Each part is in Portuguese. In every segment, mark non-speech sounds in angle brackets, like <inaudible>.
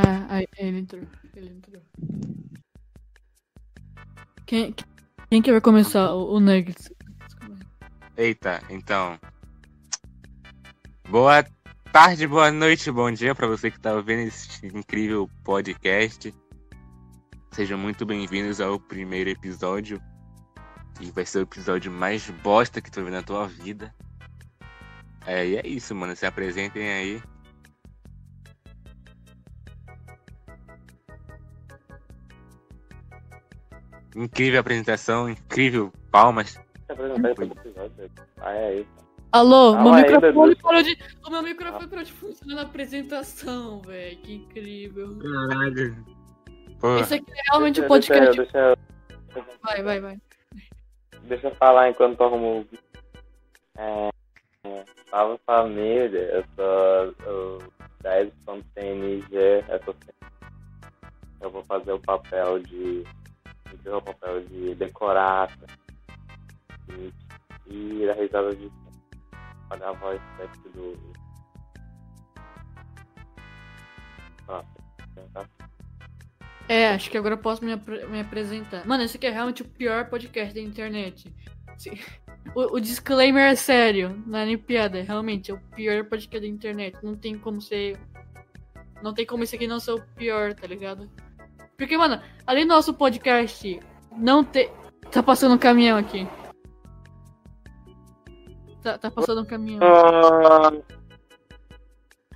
Ah, ele entrou. Ele entrou. Quem, quem que vai começar? O, o Nuggets. Eita, então. Boa tarde, boa noite, bom dia para você que tá ouvindo esse incrível podcast. Sejam muito bem-vindos ao primeiro episódio. Que vai ser o episódio mais bosta que tu ouviu na tua vida. É, e é isso, mano. Se apresentem aí. Incrível apresentação, incrível palmas. Ah, é isso. Alô, Calma meu aí, microfone parou de. O meu microfone parou de funcionar na apresentação, velho. Que incrível. Caralho. Pô, Esse aqui é realmente o Deixa- podcast. Deixa, eu- Vai, vai, vai. deixa eu falar enquanto eu arrumo o. É, é, salve família, eu sou o 10.tng, eu, tô- eu vou fazer o papel de. O papel de decorar e, e da risada de. Olha a voz sexy do. É, acho que agora eu posso me, apre- me apresentar. Mano, esse aqui é realmente o pior podcast da internet. O, o disclaimer é sério, não é nem piada. Realmente, é o pior podcast da internet. Não tem como ser. Não tem como esse aqui não ser o pior, tá ligado? Porque, mano, além do nosso podcast, não tem. Tá passando um caminhão aqui. Tá, tá passando um caminhão.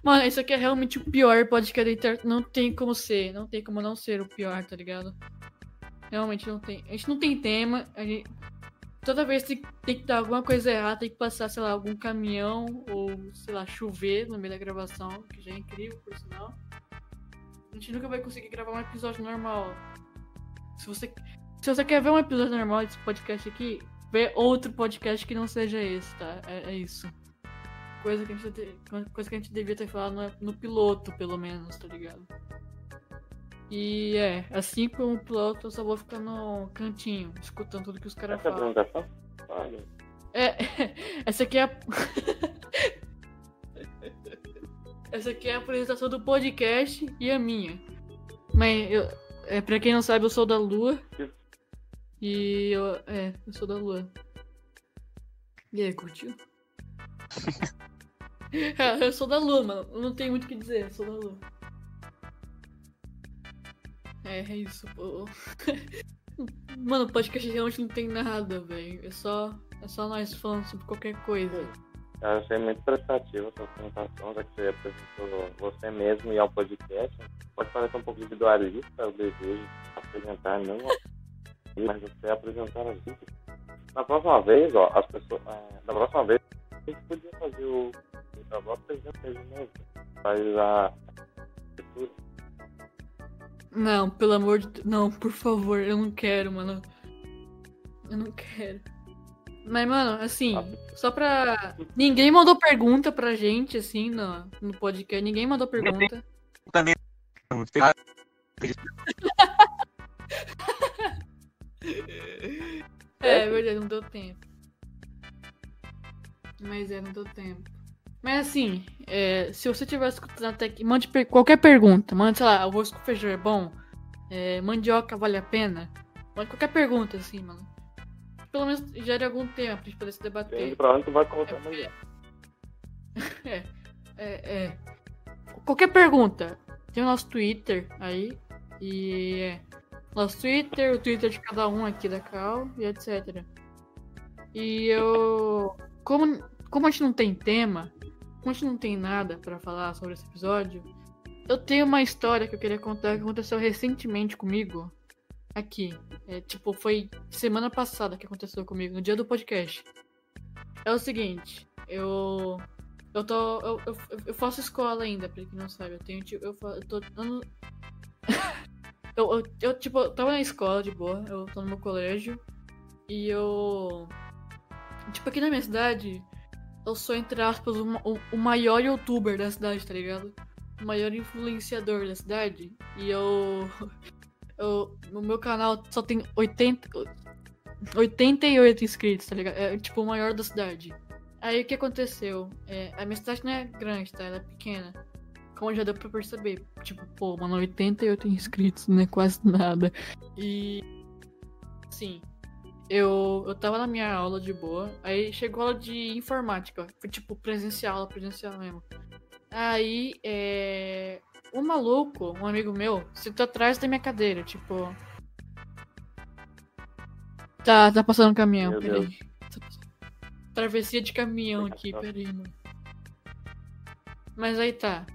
Mano, esse aqui é realmente o pior podcast da internet. Não tem como ser. Não tem como não ser o pior, tá ligado? Realmente não tem. A gente não tem tema. A gente... Toda vez tem, tem que dar alguma coisa errada, tem que passar, sei lá, algum caminhão ou, sei lá, chover no meio da gravação, que já é incrível, por sinal. A gente nunca vai conseguir gravar um episódio normal. Se você, se você quer ver um episódio normal desse podcast aqui, vê outro podcast que não seja esse, tá? É, é isso. Coisa que, a gente, te- coisa que a gente devia ter falado no, no piloto, pelo menos, tá ligado? E é, assim como o piloto, eu só vou ficar no cantinho, escutando tudo que os caras Essa é a falam. apresentação? Olha. É, <laughs> essa aqui é a. <laughs> essa aqui é a apresentação do podcast e a minha. Mas eu, é, pra quem não sabe, eu sou da Lua. E eu. É, eu sou da Lua. E aí, curtiu? É, <laughs> <laughs> eu sou da Lua, mano. Não tenho muito o que dizer, eu sou da Lua. É, é isso, pô. <laughs> Mano, o podcast realmente não tem nada, velho. É só, é só nós falando sobre qualquer coisa. Eu achei muito prestativo a sua apresentação, já que você apresentou você mesmo e ao podcast. Pode parecer um pouco individualista o desejo de apresentar, não, <laughs> mas você apresentar a vida. Na próxima vez, ó, as pessoas. é, na próxima vez, a gente podia fazer o. o trabalho novo. Faz a. Não, pelo amor de. Não, por favor, eu não quero, mano. Eu não quero. Mas, mano, assim, só pra. Ninguém mandou pergunta pra gente, assim, no, no podcast. Ninguém mandou pergunta. também. <laughs> É, é verdade, não deu tempo. Mas é, não deu tempo. Mas assim, é, se você tiver escutando até aqui, mande per- qualquer pergunta. Mande, sei lá, arroz com feijão é bom? É, mandioca vale a pena? Mande qualquer pergunta, assim, mano. Pelo menos gere algum tempo pra gente poder se debater. Depende pra onde tu vai É colocar porque- amanhã. É, é, é. Qualquer pergunta. Tem o nosso Twitter aí. E é. Nosso Twitter, o Twitter de cada um aqui da Cal e etc. E eu. Como, como a gente não tem tema, como a gente não tem nada pra falar sobre esse episódio, eu tenho uma história que eu queria contar que aconteceu recentemente comigo. Aqui. É, tipo, foi semana passada que aconteceu comigo, no dia do podcast. É o seguinte, eu. Eu tô. Eu, eu, eu faço escola ainda, pra quem não sabe. Eu tenho. tipo, Eu, eu tô <laughs> eu, eu, eu, tipo, tava na escola de boa, eu tô no meu colégio. E eu. Tipo, aqui na minha cidade, eu sou, entre aspas, o, o, o maior youtuber da cidade, tá ligado? O maior influenciador da cidade. E eu. Eu, no meu canal só tem 80. 88 inscritos, tá ligado? É tipo o maior da cidade. Aí o que aconteceu? É, a minha cidade não é grande, tá? Ela é pequena. como já deu pra perceber. Tipo, pô, mano, 88 inscritos, não é quase nada. E. Sim. Eu, eu tava na minha aula de boa. Aí chegou a aula de informática. Foi tipo presencial, presencial mesmo. Aí, é. Um maluco, um amigo meu, sentou atrás da minha cadeira, tipo. Tá, tá passando um caminhão, peraí. Travessia de caminhão aqui, peraí, mano. Mas aí tá.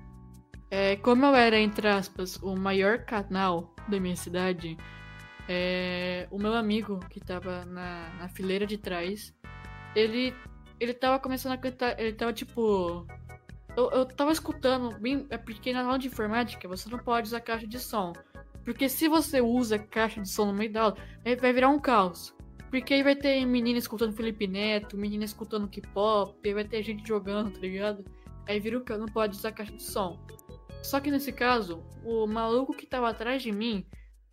É, como eu era, entre aspas, o maior canal da minha cidade, é, o meu amigo que tava na, na fileira de trás, ele, ele tava começando a cantar, ele tava tipo. Eu, eu tava escutando, bem, é porque na aula de informática você não pode usar caixa de som. Porque se você usa caixa de som no meio da aula, aí vai virar um caos. Porque aí vai ter menina escutando Felipe Neto, menina escutando K-pop, vai ter gente jogando, tá ligado? Aí vira o que não pode usar caixa de som. Só que nesse caso, o maluco que tava atrás de mim,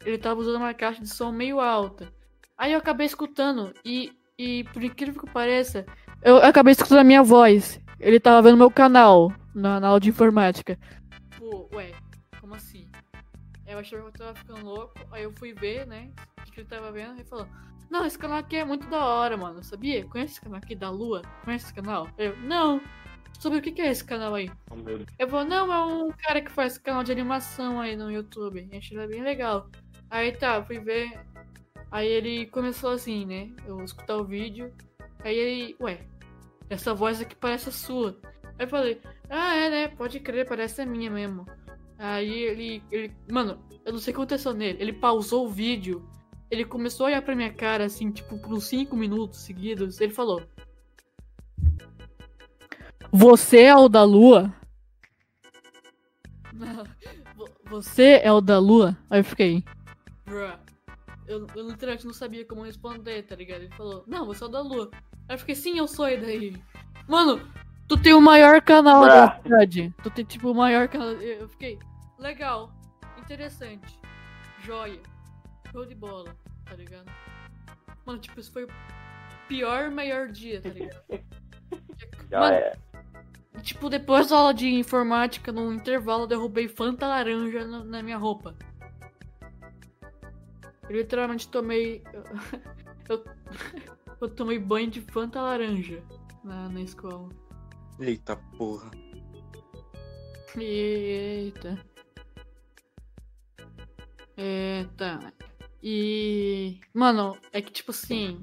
ele tava usando uma caixa de som meio alta. Aí eu acabei escutando e, e por incrível que pareça, eu acabei escutando a minha voz. Ele tava vendo meu canal na, na aula de informática. Pô, ué, como assim? Eu achei que eu tava ficando louco, aí eu fui ver, né, o que ele tava vendo, e falou, não, esse canal aqui é muito da hora, mano, sabia? Conhece esse canal aqui da Lua? Conhece esse canal? Eu, não. Sobre o que que é esse canal aí? Oh. Eu vou, não, é um cara que faz canal de animação aí no YouTube. Achei ele bem legal. Aí tá, fui ver. Aí ele começou assim, né? Eu escutar o vídeo. Aí ele, ué, essa voz aqui parece a sua. Aí eu falei, ah, é, né? Pode crer, parece a minha mesmo. Aí ele, ele, mano, eu não sei o que aconteceu nele. Ele pausou o vídeo. Ele começou a olhar pra minha cara, assim, tipo, por uns 5 minutos seguidos. Ele falou: Você é o da lua? <laughs> Você é o da lua? Aí eu fiquei. Bruh. Eu, eu literalmente não sabia como responder, tá ligado? Ele falou: Não, você é da lua. Aí eu fiquei: Sim, eu sou, e daí? Mano, tu tem o maior canal da Bruh. cidade. Tu tem, tipo, o maior canal. Eu fiquei: Legal, interessante, joia, show de bola, tá ligado? Mano, tipo, isso foi o pior, maior dia, tá ligado? <laughs> Já Mano, é. Tipo, depois da aula de informática, no intervalo, eu derrubei Fanta laranja na, na minha roupa. Eu literalmente tomei. <laughs> Eu, <laughs> eu tomei banho de Fanta laranja na, na escola. Eita porra. Eita. Tá. E. Mano, é que tipo assim.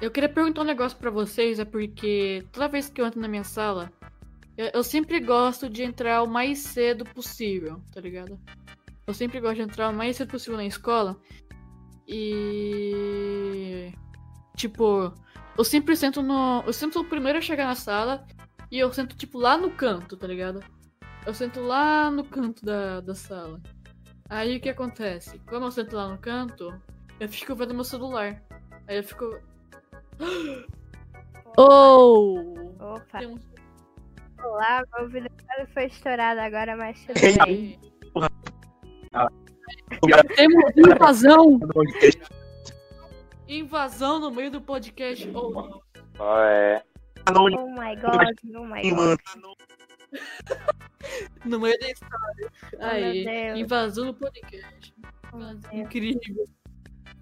Eu queria perguntar um negócio pra vocês, é porque toda vez que eu entro na minha sala, eu, eu sempre gosto de entrar o mais cedo possível, tá ligado? Eu sempre gosto de entrar o mais cedo possível na escola. E. Tipo, eu sempre sento no. Eu sempre sou o primeiro a chegar na sala e eu sento, tipo, lá no canto, tá ligado? Eu sento lá no canto da, da sala. Aí o que acontece? Como eu sento lá no canto, eu fico vendo meu celular. Aí eu fico. <gasps> Oh! Opa, Tem um... olá, meu vídeo foi estourado agora, mas tudo bem. Temos invasão! Invasão no meio do podcast. Oh. Qual é? Anônimo, Oh my god, oh my god. <laughs> no meio da história. Aí, Oh, Deus. invasão no podcast. Oh. Incrível.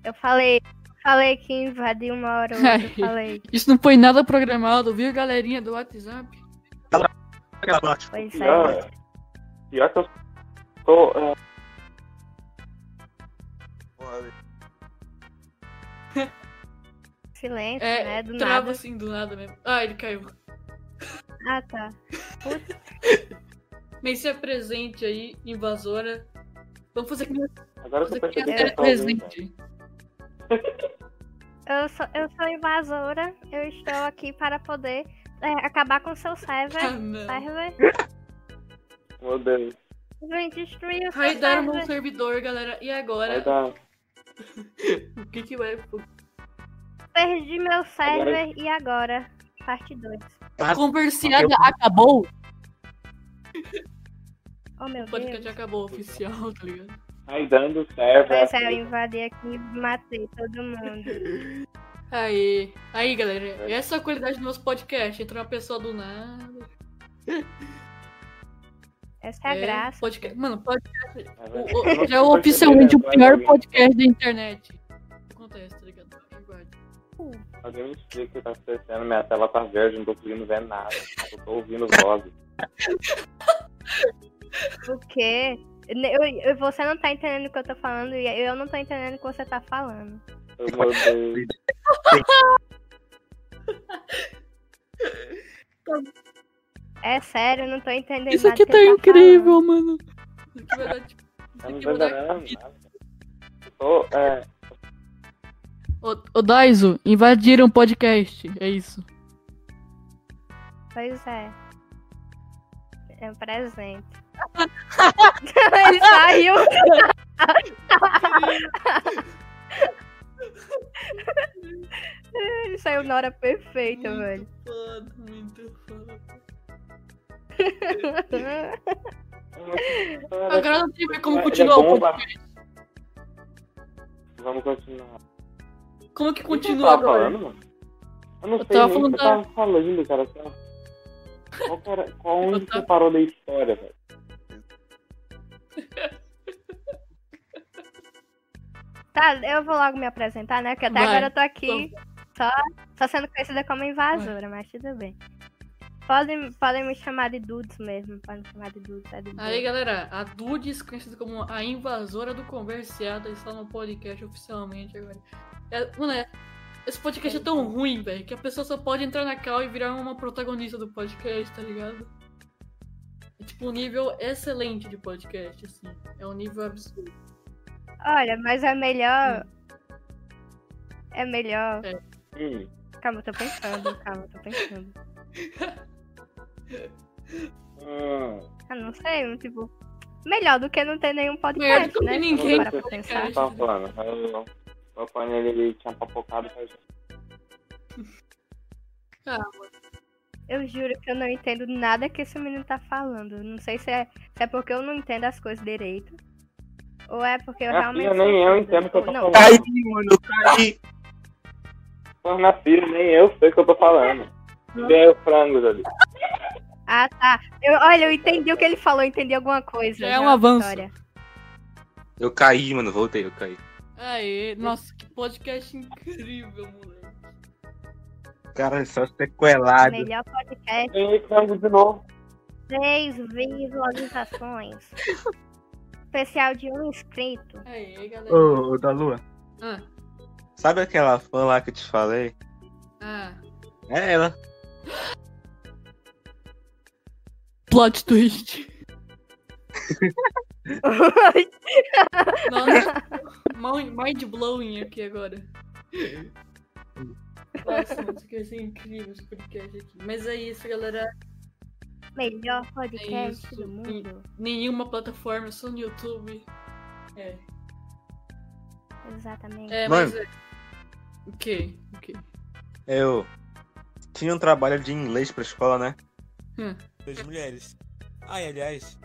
Eu falei, falei que invadiu uma hora ou outra, falei. Isso não foi nada programado, viu, galerinha do WhatsApp? Pois Pior, é. pior que eu tô. Silêncio, É, né? Do trava nada. assim do nada mesmo. Ah, ele caiu. Ah, tá. Nem <laughs> se presente aí, invasora. Vamos fazer aqui Agora percebi série que eu tô ouvindo. presente. Eu sou, eu sou invasora, eu estou aqui para poder é, acabar com seu Ah, server. não. Server. <laughs> Meu Deus. Vem destruir o seu Raidaram meu server. servidor, galera. E Vai agora? dar. <laughs> O que que vai... Perdi meu server e agora? Parte 2. A conversiada acabou? <laughs> Oh meu O podcast Deus. acabou oficial, tá ligado? Aí dando o server. Pois é, eu invadi aqui e matei todo mundo. <laughs> Aí, aí, galera. Essa é a qualidade do nosso podcast. Entra uma pessoa do nada. <laughs> Essa é a graça. Podcast, mano, podcast. Mas o- o- já é oficialmente o percebendo, pior podcast da internet. Acontece, tá ligado? Alguém me explica o que tá acontecendo, minha tela tá verde, não tô conseguindo ver nada. Eu tô ouvindo vozes. <laughs> O quê? Eu, eu- você não tá entendendo o que eu tô falando e eu não tô entendendo o que você tá falando. Eu mudei. É sério, eu não tô entendendo Isso nada aqui que tá ele incrível, mano. Isso aqui vai dar, tipo. Isso Eu não aqui tô vai dar. entendendo nada. Eu tô, é, Ô, ô Daiso, invadiram o podcast. É isso. Pois é. É um presente. <laughs> ele saiu. ele saiu na hora perfeita, velho. foda, muito foda. Agora não tem como Ele é continuar o podcast. Vamos continuar. Como que que continua tava agora? falando, mano? Eu não Eu sei tava nem o que falando você tava falando, cara. Qual, que era, qual onde tava- você parou da história, velho? <laughs> Tá, eu vou logo me apresentar, né? Porque até Vai. agora eu tô aqui só, só sendo conhecida como invasora, mas tudo bem. Podem, podem me chamar de Dudes mesmo. Podem me chamar de Dudes. É de boa. Aí, galera, a Dudes, conhecida como a invasora do Converseada, está no podcast oficialmente agora. É, mano, é- esse podcast é tão ruim, velho, que a pessoa só pode entrar na cal e virar uma protagonista do podcast, tá ligado? É tipo um nível excelente de podcast, assim. É um nível absurdo. Olha, mas é melhor. É melhor. Hum. Calma, eu tô pensando, calma, eu tô pensando. Hum. Ah, não sei, tipo. Melhor do que não ter nenhum Melhor do podcast, que né? ninguém podcast. pensar. Eu tava falando. Eu, meu pai ele, ele tinha papocado pra gente. Eu juro que eu não entendo nada que esse menino tá falando. Não sei se é, se é porque eu não entendo as coisas direito. Ou é porque eu Minha realmente. filha, nem eu entendo o que eu tô não, falando. Caí, mano, caí. Pô, na filha, nem eu sei o que eu tô falando. Vem o frangos ali. Ah, tá. Eu, olha, eu entendi o que ele falou, eu entendi alguma coisa. Já é um avanço. Vitória. Eu caí, mano, voltei, eu caí. Aê, nossa, que podcast incrível, moleque. Cara, só sequelado. Melhor podcast, frangos de novo. três visualizações. Especial de um inscrito. Aê, galera. Ô, ô, da Lua. Ah, Sabe aquela fã lá que eu te falei? ah. É ela. Plot twist. <laughs> Nossa, mind mind blowing aqui agora. Nossa, isso aqui vai ser incrível esse podcast aqui. Mas é isso, galera. Melhor É podcast isso. do mundo. Nenhuma plataforma, só no YouTube. É, Exatamente. é Mano. mas é. O quê? O quê? Eu tinha um trabalho de inglês pra escola, né? Hum. Das mulheres. Ah, e aliás,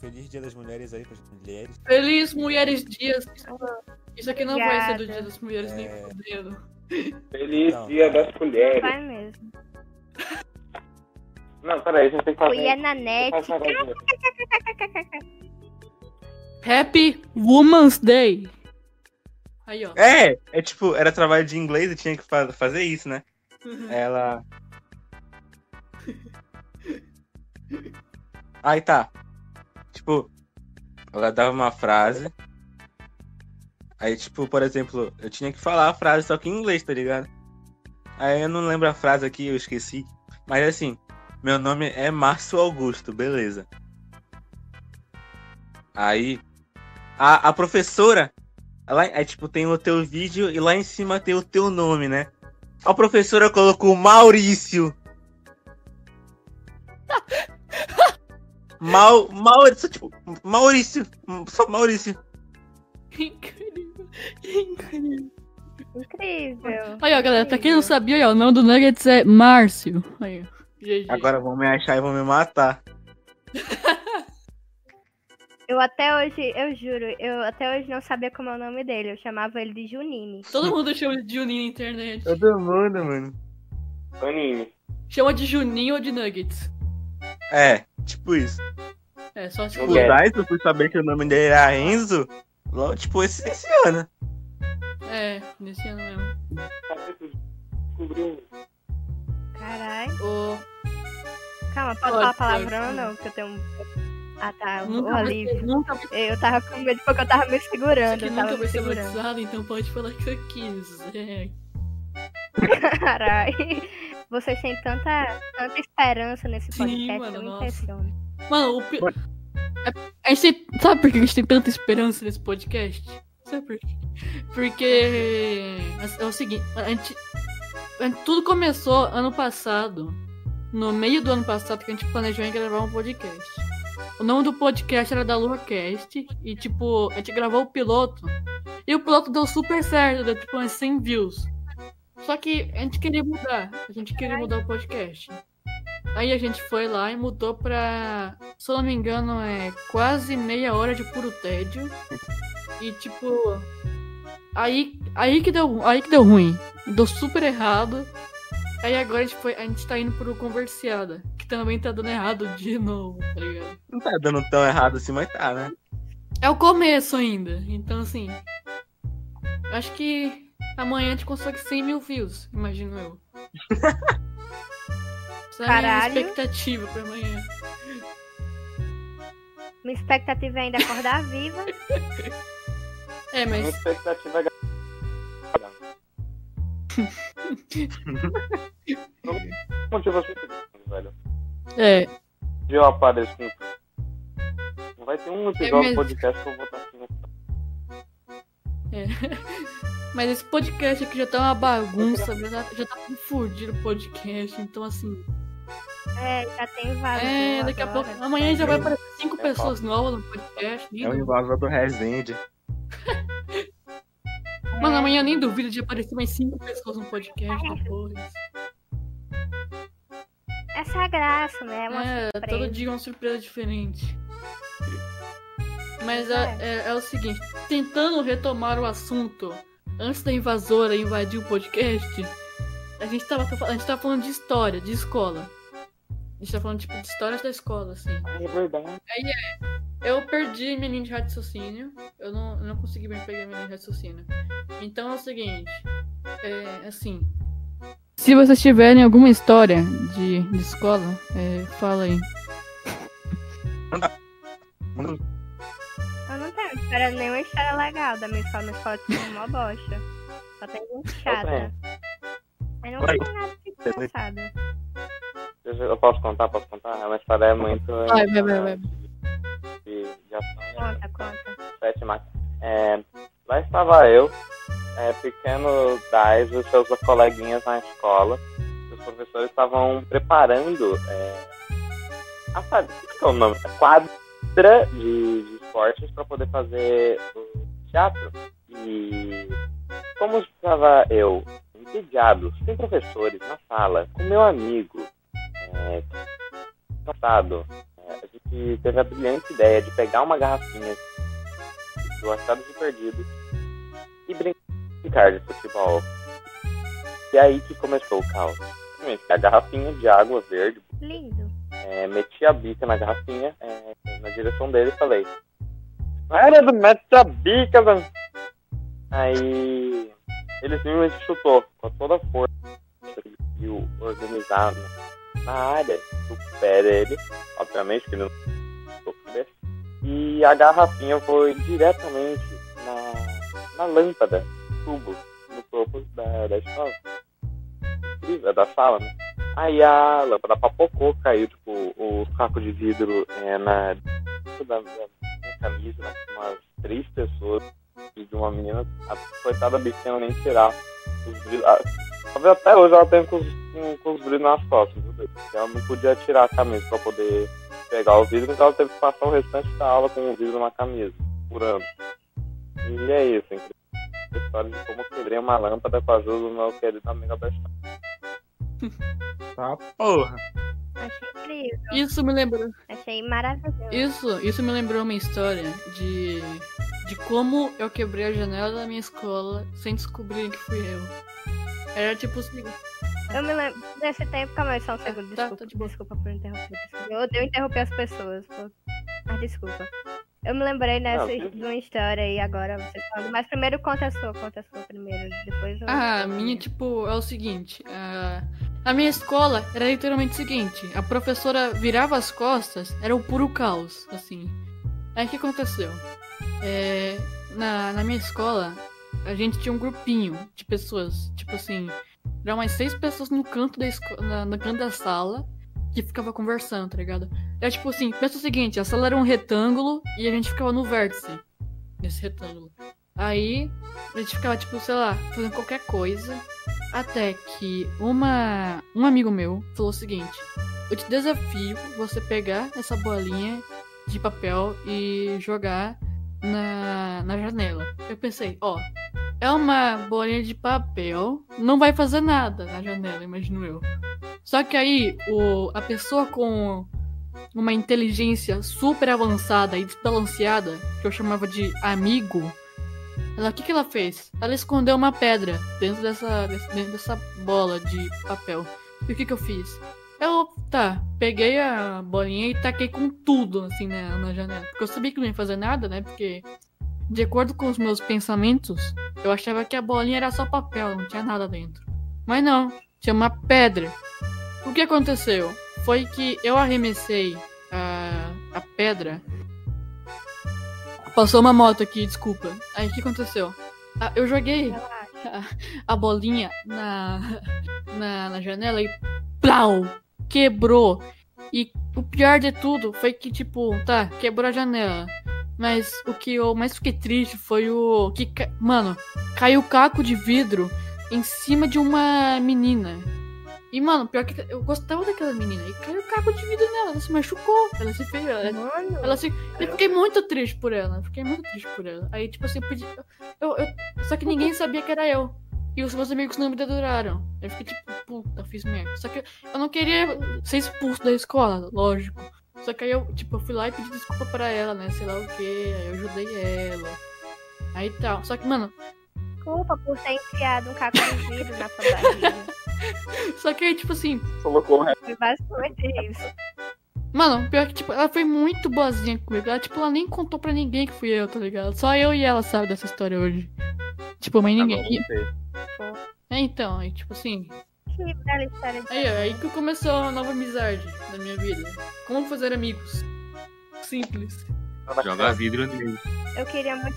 feliz dia das mulheres aí pras mulheres. Feliz Mulheres Dias. Isso aqui não vai ser do Obrigada. Dia das Mulheres nem É. fodendo. Feliz Não. dia das colheres. Vai mesmo. Não, peraí, a gente tem que fazer. Fui é na net. Happy Woman's Day. Aí, ó. É, é tipo, era trabalho de inglês e tinha que fa- fazer isso, né? Ela. Aí tá. Tipo, ela dava uma frase. Aí, tipo, por exemplo, eu tinha que falar a frase só que em inglês, tá ligado? Aí eu não lembro a frase aqui, eu esqueci. Mas assim, meu nome é Márcio Augusto, beleza. Aí, a, a professora, ela, é tipo, tem o teu vídeo e lá em cima tem o teu nome, né? A professora colocou Maurício. Mau, Maurício, tipo, Maurício, só Maurício. Incrível. Incrível. Incrível. Aí, ó, galera, pra quem não sabia, aí, ó, o nome do Nuggets é Márcio. Aí, ó. GG. Agora vão me achar e vão me matar. <laughs> Eu até hoje, eu juro, eu até hoje não sabia como é o nome dele. Eu chamava ele de Junine. Todo mundo chama de Juninho na internet. Todo mundo, mano. Toninho. Chama de Juninho ou de Nuggets. É, tipo isso. É, só tipo. O eu fui saber que o nome dele era Enzo, logo, tipo, esse, esse ano. É, nesse ano mesmo. Descobriu. Caralho. O... Calma, pode Pode, falar pode. palavrão ou não? Que eu tenho um. Ah tá, o Nunca vai, alívio. ser, nunca, Eu tava com medo porque eu tava me isso segurando. aqui Eu nunca vai ser segurando. batizado, então pode falar que eu quis. É. <laughs> Caralho. Vocês têm tanta, tanta esperança nesse Sim, podcast, mano, eu me nossa. impressiono. Mano, o pi- a gente tem- Sabe por que a gente tem tanta esperança nesse podcast? Sabe por quê? Porque é o seguinte, a gente, a gente- tudo começou ano passado, no meio do ano passado que a gente planejou em gravar um podcast. O nome do podcast era da LuaCast e tipo, a gente gravou o piloto e o piloto deu super certo, deu tipo umas 100 views. Só que a gente queria mudar, a gente queria mudar o podcast. Aí a gente foi lá e mudou pra, se eu não me engano, é quase meia hora de puro tédio. E tipo, aí, aí que deu, aí que deu ruim. Deu super errado. Aí agora a gente, foi, a gente tá indo pro Conversiada, que também tá dando errado de novo, tá ligado? Não tá dando tão errado assim, mas tá, né? É o começo ainda, então assim. Acho que amanhã a gente consegue 100 mil views, imagino eu. Essa é a minha Caralho. expectativa pra amanhã. Minha expectativa é ainda acordar viva. É, Minha mas expectativa é. Não motivo assim, velho. é, De eu apareço vai ter um episódio do podcast que eu vou estar assim. <laughs> Mas esse podcast aqui já tá uma bagunça, já tá, já tá confundido o podcast, então assim. É, já tem vários. É, daqui a pouco. Amanhã já vai aparecer cinco É pessoas novas no podcast. É o invasor do Resende. <laughs> Mano, amanhã nem duvido de aparecer mais cinco pessoas no podcast depois. Essa é a graça, né? É uma É, todo surpresa. dia uma surpresa diferente. Mas é, é- é o seguinte, tentando retomar o assunto antes da invasora invadir o podcast, a gente tava, a gente tava falando de história, de escola. A gente tá falando tipo de histórias da escola, assim. É verdade. Eu perdi minha linha de raciocínio. Eu não, eu não consegui bem pegar minha linha de raciocínio. Então é o seguinte. É assim. Se vocês tiverem alguma história de, de escola, é, fala aí. História, nenhuma história legal da minha escola. Minha escola tinha uma bosta. Só tem gente chata. Mas não Vai. tem nada de engraçado. Eu, posso contar? Posso contar? É uma história muito. Vai, vai, vai, vai. De, de ação. né? Conta, conta. Sete máquinas. É, lá estava eu, é, pequeno Dais e os seus coleguinhas na escola. Os professores estavam preparando é, a sabe, o que é o nome? A quadra de, de esportes para poder fazer o teatro. E como estava eu, entediado, sem professores, na sala, com meu amigo, é, passado, é, a gente teve a brilhante ideia de pegar uma garrafinha do Achados e Perdidos e brincar de futebol. E aí que começou o caos. A garrafinha de água verde, Lindo. é, meti a bica na garrafinha, é, na direção dele e falei: Era do mete a bica, velho. Aí ele simplesmente chutou com toda a força que ele organizar na- área do pé dele, obviamente que ele não. E a garrafinha foi diretamente na, na lâmpada, tubo, no topo da, da escola. Da sala, né? Aí a lâmpada papocou, caiu, tipo, o caco de vidro é, na da, minha camisa, né? umas três pessoas de uma menina, a coitada bichinha nem tirar os brilhos. Ah, talvez até hoje ela tem com os, com, com os brilhos nas costas, viu? Ela não podia tirar a camisa pra poder pegar o vidro, então ela teve que passar o restante da aula com o vidro na camisa, por ano. E é isso, incrível. História de como eu quebrei uma lâmpada com a ajuda do meu querido amigo Alberto. tá <laughs> porra. Achei incrível. Isso me lembrou. Achei maravilhoso. Isso, isso me lembrou uma história de, de como eu quebrei a janela da minha escola sem descobrir que fui eu. Era tipo o seguinte. Eu me lembro desse tempo, calma aí, só um segundo, tá, desculpa, tá de boa. desculpa por interromper. desculpa. Eu odeio interromper as pessoas. pô. Ah, desculpa. Eu me lembrei nessa Não, de uma história aí agora, você falando. Mas primeiro conta a sua, conta a sua primeiro. Depois eu. Ah, a minha, tipo, é o seguinte. A, a minha escola era literalmente o seguinte. A professora virava as costas, era o puro caos, assim. Aí o que aconteceu? É, na, na minha escola, a gente tinha um grupinho de pessoas. Tipo assim, eram umas seis pessoas no canto da, esco- na, no canto da sala que ficava conversando, tá ligado? Era tipo assim, pensa o seguinte, a sala era um retângulo e a gente ficava no vértice desse retângulo. Aí a gente ficava, tipo, sei lá, fazendo qualquer coisa. Até que uma, um amigo meu falou o seguinte: Eu te desafio você pegar essa bolinha de papel e jogar na, na janela. Eu pensei, ó, é uma bolinha de papel, não vai fazer nada na janela, imagino eu. Só que aí o, a pessoa com uma inteligência super avançada e desbalanceada, que eu chamava de amigo, ela, o que, que ela fez? Ela escondeu uma pedra dentro dessa, dentro dessa bola de papel. E o que, que eu fiz? Eu, tá, peguei a bolinha e taquei com tudo, assim, na, na janela. Porque eu sabia que não ia fazer nada, né? Porque, de acordo com os meus pensamentos, eu achava que a bolinha era só papel, não tinha nada dentro. Mas não, tinha uma pedra. O que aconteceu? Foi que eu arremessei a, a pedra. Passou uma moto aqui, desculpa. Aí o que aconteceu? Ah, eu joguei Relaxa. a bolinha na, na, na janela e plau! Quebrou. E o pior de tudo foi que, tipo, tá, quebrou a janela. Mas o que eu mais fiquei triste foi o. que Mano, caiu caco de vidro em cima de uma menina. E, mano, pior que eu gostava daquela menina. E caiu caco de vidro nela. Ela se machucou. Ela se fez. Ela, Mano, ela se. Eu fiquei muito triste por ela. Fiquei muito triste por ela. Aí, tipo assim, eu pedi. Eu, eu- Só que ninguém sabia que era eu. E os meus amigos não me deduraram. Eu fiquei tipo, puta, fiz merda. Só que eu não queria ser expulso da escola, lógico. Só que aí eu, tipo, eu fui lá e pedi desculpa pra ela, né? Sei lá o que. Aí eu ajudei ela. Aí tal. Só que, mano, desculpa por ter enfiado um caco de vidro na sua barriga. <laughs> só que aí, tipo assim, Colocou um Foi basicamente isso. Mano, pior que, tipo, ela foi muito boazinha comigo. Ela, tipo, ela nem contou pra ninguém que fui eu, tá ligado? Só eu e ela sabe dessa história hoje. Tipo, mas ninguém. É, então, aí, tipo assim. Que bela história de Aí, aí que começou uma nova amizade na minha vida. Como fazer amigos. Simples. Joga vidro nele. Eu queria muito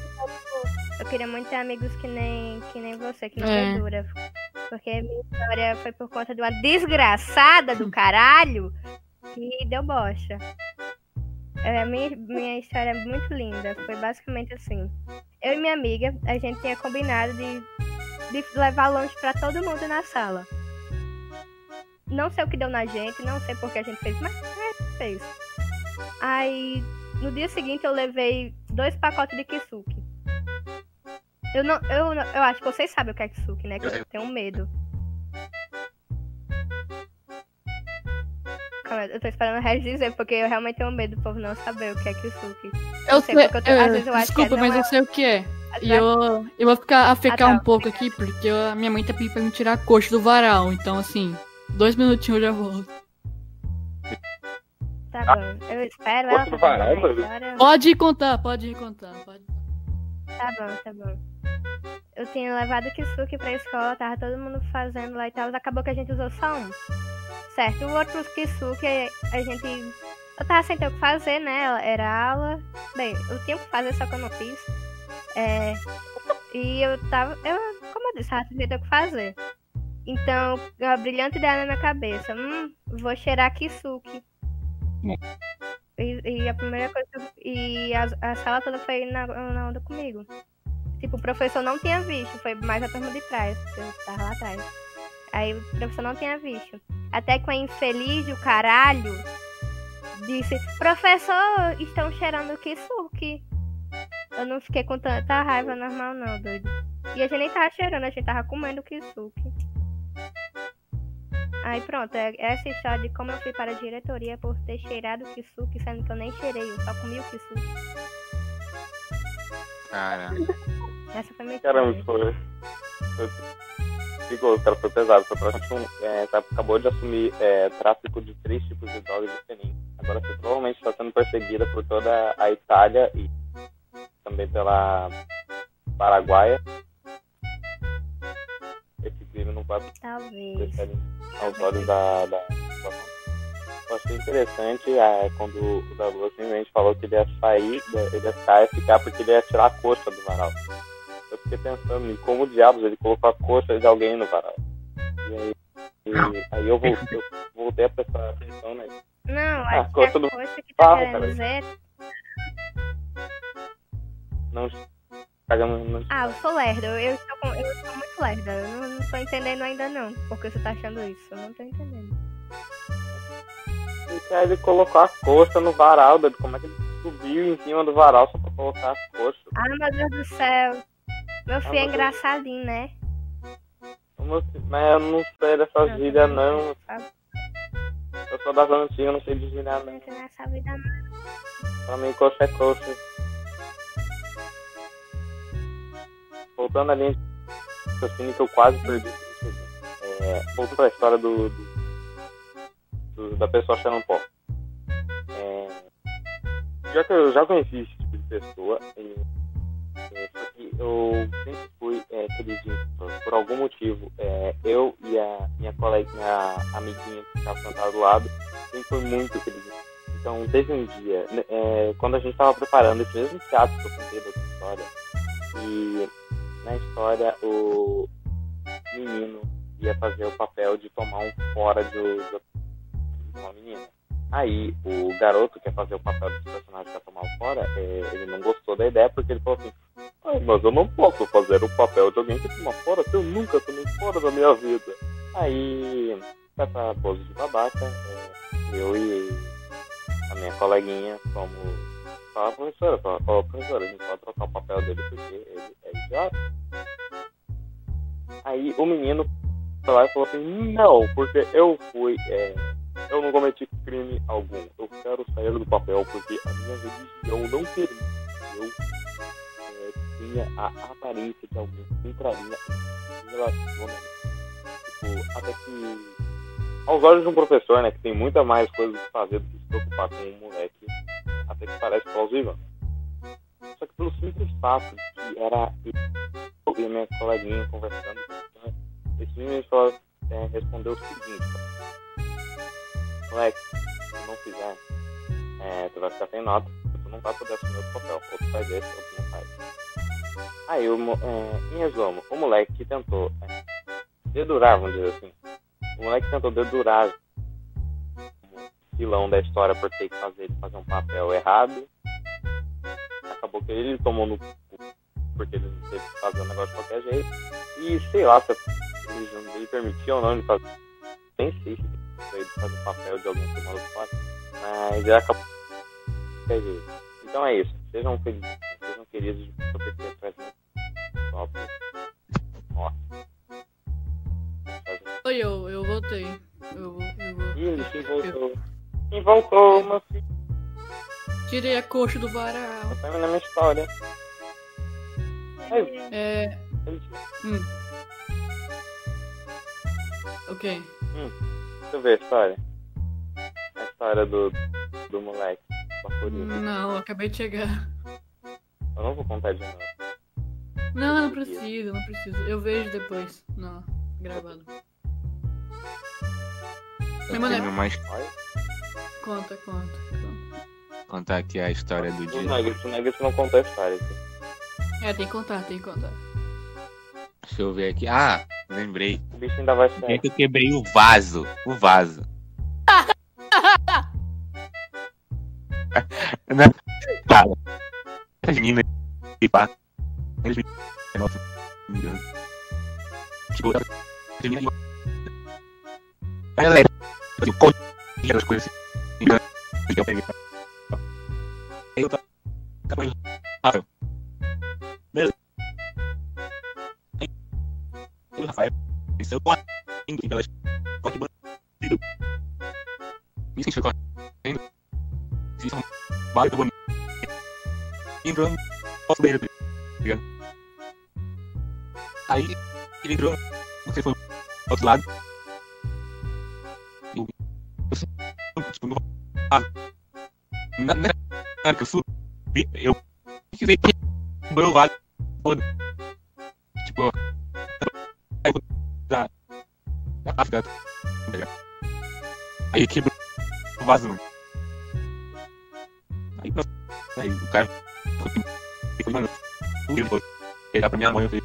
eu queria muito ter amigos que nem que nem você, que não É. dura. Porque minha história foi por conta de uma desgraçada do caralho que deu bosta. É, minha, minha história é muito linda. Foi basicamente assim. Eu e minha amiga, a gente tinha combinado de, de levar lanche pra todo mundo na sala. Não sei o que deu na gente, não sei por que a gente fez, mas é, fez. Aí, no dia seguinte, eu levei dois pacotes de kisuke. Eu não, eu, não- eu acho que vocês sabem o que é né? Que eu tenho medo. Calma, eu tô esperando o Regis dizer, porque eu realmente tenho medo do povo não saber o que é kisuke. Eu sei, sei, porque eu tô- às vezes eu acho que desculpa, não mas é- eu sei o que é. E eu, eu vou ficar afecar Ah, tá. um pouco aqui, porque eu- a minha mãe tá pedindo pra me tirar a coxa do varal. Então, assim, dois minutinhos eu já volto. Tá bom, eu espero ela a. Pode contar, pode contar. Pode. Tá bom, tá bom. Eu tinha levado kisuke pra escola, tava todo mundo fazendo lá e tal. Acabou que a gente usou só um. Certo, o outro kisuke a gente. Eu tava sem ter o que fazer, né? Era aula. Bem, eu tinha o que fazer, só que eu não fiz. É. E eu tava. Eu, como eu disse, tava sem ter o que fazer. Então, uma brilhante ideia na minha cabeça. Hum, vou cheirar kisuke. E, e a primeira coisa. que eu- E a, a sala toda foi na, na onda comigo. Tipo, o professor não tinha visto, foi mais a turma de trás, porque eu tava lá atrás. Aí o professor não tinha visto. Até que o infeliz do caralho disse, professor, estão cheirando kisuke. Eu não fiquei com tanta raiva normal não, doido. E a gente nem tava cheirando, a gente tava comendo kisuke. Aí pronto, é essa história de como eu fui para a diretoria por ter cheirado kisuke, sendo que eu nem cheirei, eu só comi o kisuke. Cara, Essa foi minha Caramba, foi. ficou, cara foi pesado. Foi um, é, acabou de assumir é, tráfico de três tipos de drogas diferentes. Agora você provavelmente está sendo perseguida por toda a Itália e também pela Paraguaia. Esse crime não vai Talvez. aos olhos da, da. Eu achei interessante é, quando o da Lua simplesmente falou que ele ia sair, ele ia sair e ficar porque ele ia tirar a coxa do varal. Eu fiquei pensando em como diabos ele colocou a coxa de alguém no varal. E aí, e aí eu, voltei, eu voltei a prestar atenção né? Não, Ah, acho que coisa a do coisa que tá carro, querendo cara. Não pagamos não, Ah, eu sou lerda. Eu, estou, com- eu estou muito lerda. Eu não, não tô entendendo ainda não. Por que você tá achando isso? Eu não tô entendendo. E aí ele colocou a coxa no varal, doido. como é que ele subiu em cima do varal só pra colocar a coxa? Ah, meu Deus do céu. Meu filho é engraçadinho, né? Mas eu não sei dessas gírias não. Eu sou das antigas, eu não sei de gíria Não não. entendo essa vida não. Pra mim, coxa é coxa. Voltando ali, assim que eu quase perdi é, Voltando pra história do, do- do- da pessoa cheirando pó. É, já que eu já conheci esse tipo de pessoa, e, que eu sempre fui é, queridinho. Por, algum motivo, é, eu e a minha colega, minha amiguinha que ficava sentada do lado, sempre foi muito queridinho. Então, teve um dia, né, é, quando a gente estava preparando esse mesmo teatro que eu contei da história, e na história o menino ia fazer o papel de tomar um fora de, de uma menina. Aí o garoto que ia fazer o papel desse personagem que tomar fora, é, ele não gostou da ideia porque ele falou assim, "Ai, mas eu não posso fazer o papel de alguém que toma fora se eu nunca tomei fora da minha vida. Aí, essa pose de babaca, é, eu e a minha coleguinha fomos falar, professora, fala, ó, professora, a gente pode trocar o papel dele porque ele é idiota. Aí o menino foi lá e falou assim, não, porque eu fui, é, eu não cometi crime algum. Eu quero sair do papel porque a minha religião não permite. Eu é, tinha a aparência de alguém que entraria em relacionamento. Tipo, até que aos olhos de um professor, né, que tem muita mais coisas a fazer do que se preocupar com um moleque, até que parece plausível. Só que pelo simples fato de que era eu e minha coleguinha conversando, né, esse menino é, respondeu o seguinte: Moleque, se tu não fizer, é, tu vai ficar sem nota, tu não vai poder assumir outro papel, ou tu faz esse, ou tu não faz. Aí, o, é, em resumo, o moleque que tentou é, dedurar, vamos dizer assim, o moleque tentou dedurar o vilão da história por ter que fazer ele fazer um papel errado. Acabou que ele tomou no cu, porque ele teve que fazer o negócio de qualquer jeito. E sei lá se a religião permitia ou não ele fazer. Nem sei se ele fazer o papel de alguém tomando fora. Mas ele acabou. Então é isso. Sejam felizes, sejam queridos de top. Ó. Oi, eu, eu voltei. Eu, eu, Ih, quem voltou? Quem voltou, meu filho? tirei a coxa do varal. Tá na minha história. É. ele- Hum. Ok. Deixa eu ver a história. A história do, do moleque. Não, acabei de chegar. Eu não vou contar de novo. Não, não precisa, não precisa. Eu vejo depois. Não, gravado. Eu Mas, tenho. Conta, conta, conta. contar aqui a história do O dia. Nuggets, o Nuggets não contou a história. Aqui. É, tem que contar, tem que contar. Deixa eu ver aqui. Ah, lembrei. O bicho ainda vai É sair. que eu quebrei o vaso. O vaso. Não, <laughs> Cara, as meninas e pá. Eles me. Nossa. Tipo, as meninas. Aí ela é. Tipo, continha das coisas assim. Eu peguei. Aí eu tava. Beleza. O Rafael. Eu tô indo pelas. Corte bandido. Me senti correndo. Fiz um baile do bonito. Entrou no posso banheiro. tá ligado? Aí ele entrou no você foi pro outro lado. E eu, tipo. Ah, na, na, na hora que eu subi, eu quis quebrou o vaso todo. Tá ligado? Aí quebrou o vaso. Aí. Aí o cara. Falou, mano, ele foi. Pra minha mãe, eu falei.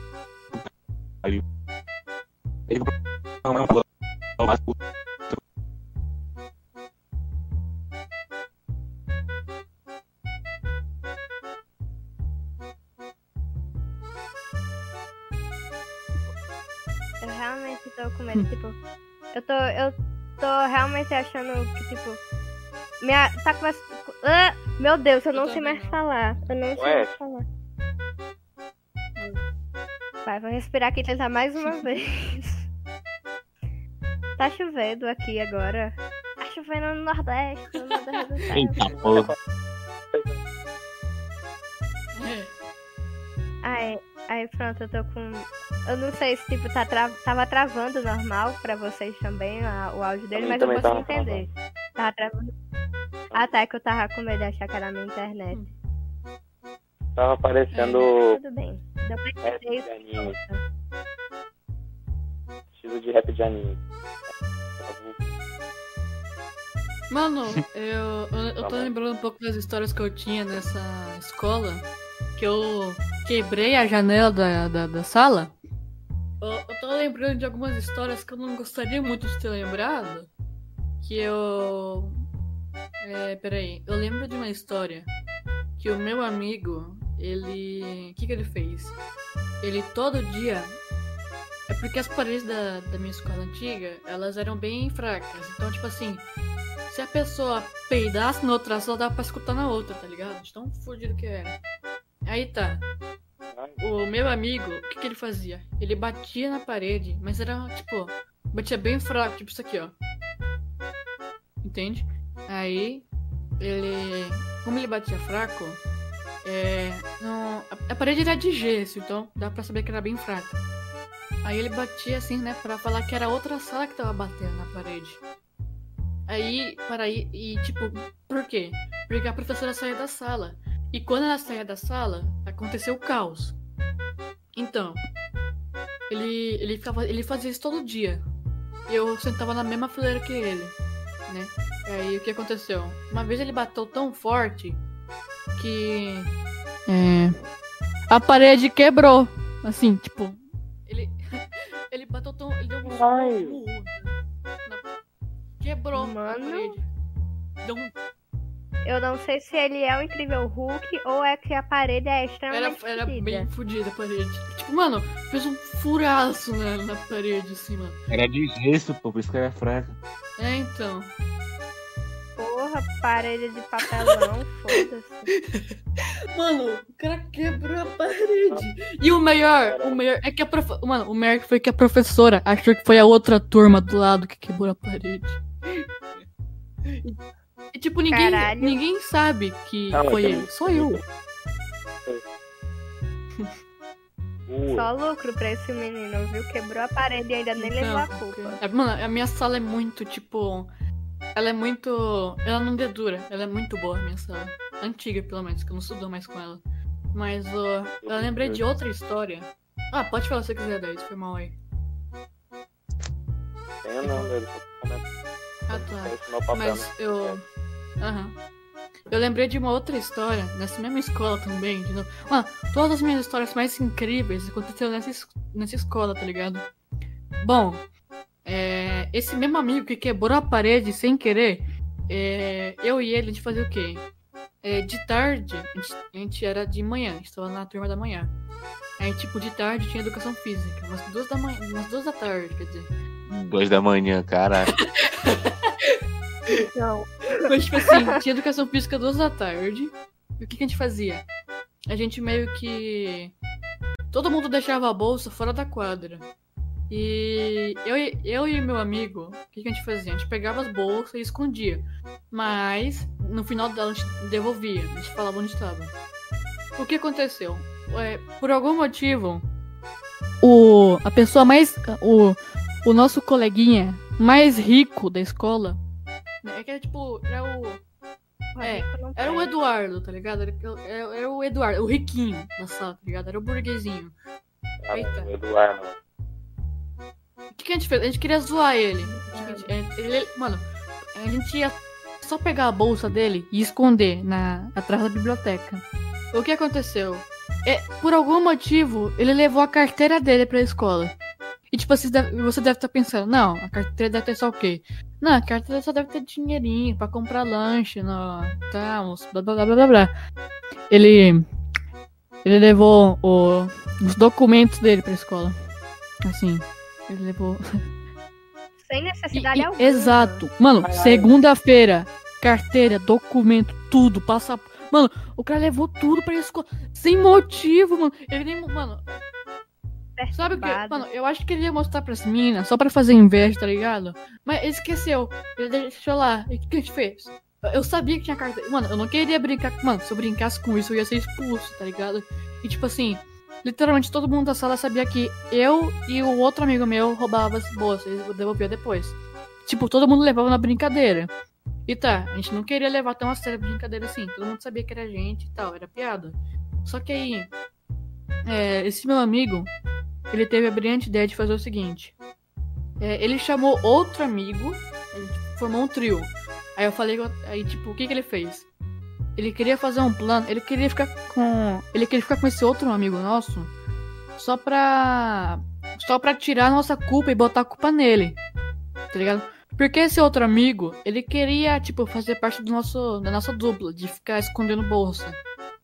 Deus, eu Eu não sei mais não. falar. Eu não sei Ué? mais falar. Vai, vou respirar aqui e tentar mais uma <laughs> vez. Tá chovendo aqui agora. Tá chovendo no Nordeste. No Nordeste. Eita porra. É. Aí, aí pronto, eu tô com. Eu não sei se tipo tá tra... tava travando normal pra vocês também a- o áudio dele, mas eu tava entender. Tava travando. Ah tá, é que eu tava com medo de achar que era a minha internet. Tava aparecendo Tudo bem. Rap entender de anime. Estilo de rap de anime. Mano, eu, eu, eu tô Tá lembrando um pouco das histórias que eu tinha nessa escola. Que eu quebrei a janela da, da, da sala. Eu, eu tô lembrando de algumas histórias que eu não gostaria muito de ter lembrado. Que eu. É, peraí. Eu lembro de uma história que o meu amigo, ele. O que, que ele fez? Ele todo dia. É porque as paredes da, da minha escola antiga, elas eram bem fracas. Então, tipo assim, se a pessoa peidasse na outra sala, dava pra escutar na outra, tá ligado? De tão fudido que era. Aí tá. O meu amigo, o que, que ele fazia? Ele batia na parede, mas era tipo, batia bem fraco, tipo isso aqui, ó. Entende? Aí, ele. Como ele batia fraco, é. Não, a, a parede era de gesso, então dá pra saber que era bem fraca. Aí ele batia assim, né, pra falar que era outra sala que tava batendo na parede. Aí, para aí, e tipo, por quê? Porque a professora saía da sala. E quando ela saía da sala, aconteceu o caos. Então, ele, ele, ficava, ele fazia isso todo dia. Eu sentava na mesma fileira que ele, né? E aí, o que aconteceu? Uma vez ele bateu tão forte que. É. A parede quebrou. Assim, tipo. Ele. <laughs> ele bateu tão. Ele deu um Ai. Quebrou a Mano. parede. Deu um Eu não sei se ele é o incrível Hulk ou é que a parede é Era, extremamente era fodida. bem fodida a parede. Tipo, mano, fez um furaço na, na parede, assim, mano. Era de gesso, pô, por isso que era fraca. É, então. Porra, parede de papelão, foda-se. Mano, o cara quebrou a parede. E o melhor, o melhor é que a prof... Mano, o melhor foi que a professora achou que foi a outra turma do lado que quebrou a parede. E, tipo, ninguém, Caralho. ninguém sabe que Não, foi ele. Só eu. <laughs> Só lucro pra esse menino, viu? Quebrou a parede e ainda nem levou a Então, culpa. é, Mano, a minha sala é muito, tipo. Ela é muito. Ela não dedura. Ela é muito boa, a minha sala. Antiga, pelo menos, que eu não estudo mais com ela. Mas, ó, eu lembrei de outra história. Ah, pode falar se você quiser, Daí, foi mal aí. Tenho não, velho. Ah, tá. Papel, Mas né? eu. Aham. Eu lembrei de uma outra história, nessa mesma escola também, de novo. Mano, todas as minhas histórias mais incríveis aconteceram nessa, es- nessa escola, tá ligado? Bom, é, esse mesmo amigo que quebrou a parede sem querer, é, eu e ele, a gente fazia o quê? É, de tarde, a gente, a gente era de manhã, a gente estava na turma da manhã. Aí, tipo, de tarde tinha educação física, umas duas da manhã, umas duas da tarde, quer dizer. Duas da manhã, caralho. <laughs> Não. Mas, tipo assim, tinha educação física duas da tarde. E o que, que a gente fazia? A gente meio que. Todo mundo deixava a bolsa fora da quadra. E eu, e- eu e meu amigo, o que, que a gente fazia? A gente pegava as bolsas e escondia. Mas no final dela a gente devolvia. A gente falava onde estava. O que aconteceu? É, por algum motivo, o, a pessoa mais. O, o nosso coleguinha mais rico da escola. É que era tipo. Era o. É, era o Eduardo, tá ligado? Era, era- era o Eduardo, o riquinho da sala, tá ligado? Era o burguesinho. Eita. O Eduardo. Que, que a gente fez? A gente queria zoar ele. Gente- é, ele- mano, a gente ia só pegar a bolsa dele e esconder na, atrás da biblioteca. O que aconteceu? É, por algum motivo, ele levou a carteira dele pra escola. E tipo, você deve, você deve estar pensando, não, a carteira deve ter só o quê? Não, a carteira só deve ter dinheirinho pra comprar lanche, no, tal, blá blá blá blá blá. Ele. Ele levou o- os documentos dele pra escola. Assim. Ele levou. Sem necessidade e- alguma. exato. Mano, segunda-feira, carteira, documento, tudo, passa. Mano, o cara levou tudo pra escola. Sem motivo, mano. Ele nem. Mano, sabe o que? Perturbado. Mano, eu acho que ele ia mostrar pras minas só pra fazer inveja, tá ligado? Mas ele esqueceu. Ele deixou lá. E o que a gente fez? Eu- Eu sabia que tinha carteira. Mano, eu não queria brincar. Mano, se eu brincasse com isso, eu ia ser expulso, tá ligado? E tipo assim. Literalmente todo mundo da sala sabia que eu e o outro amigo meu roubava as bolsas e devolvia depois. Tipo, todo mundo levava na brincadeira. E tá, a gente não queria levar tão a sério a brincadeira assim. Todo mundo sabia que era gente e tal, era piada. Só que aí, é, esse meu amigo, ele teve a brilhante ideia de fazer o seguinte. É, ele chamou outro amigo, ele formou um trio. Aí eu falei, aí tipo, o que que ele fez? Ele queria fazer um plano, ele queria ficar com, ele queria ficar com esse outro amigo nosso, só pra, só pra tirar a nossa culpa e botar a culpa nele, tá ligado? Porque esse outro amigo, ele queria, tipo, fazer parte do nosso, da nossa dupla, de ficar escondendo bolsa.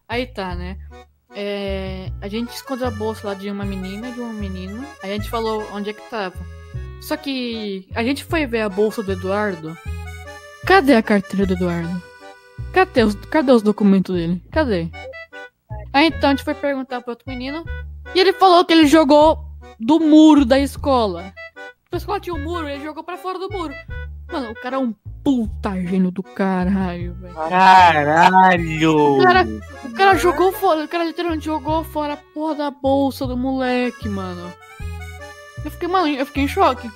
Aí tá, né? É, a gente escondeu a bolsa lá de uma menina e de um menino. Aí a gente falou onde é que tava. Só que a gente foi ver a bolsa do Eduardo. Cadê a carteira do Eduardo? Cadê os, cadê os documentos dele? Cadê? Aí então a gente foi perguntar pro outro menino. E ele falou que ele jogou do muro da escola. A escola tinha um muro, ele jogou pra fora do muro. Mano, o cara é um puta gênio do caralho, velho. Caralho! O cara, o cara jogou fora, o cara literalmente jogou fora a porra da bolsa do moleque, mano. Eu fiquei malinho, eu fiquei em choque.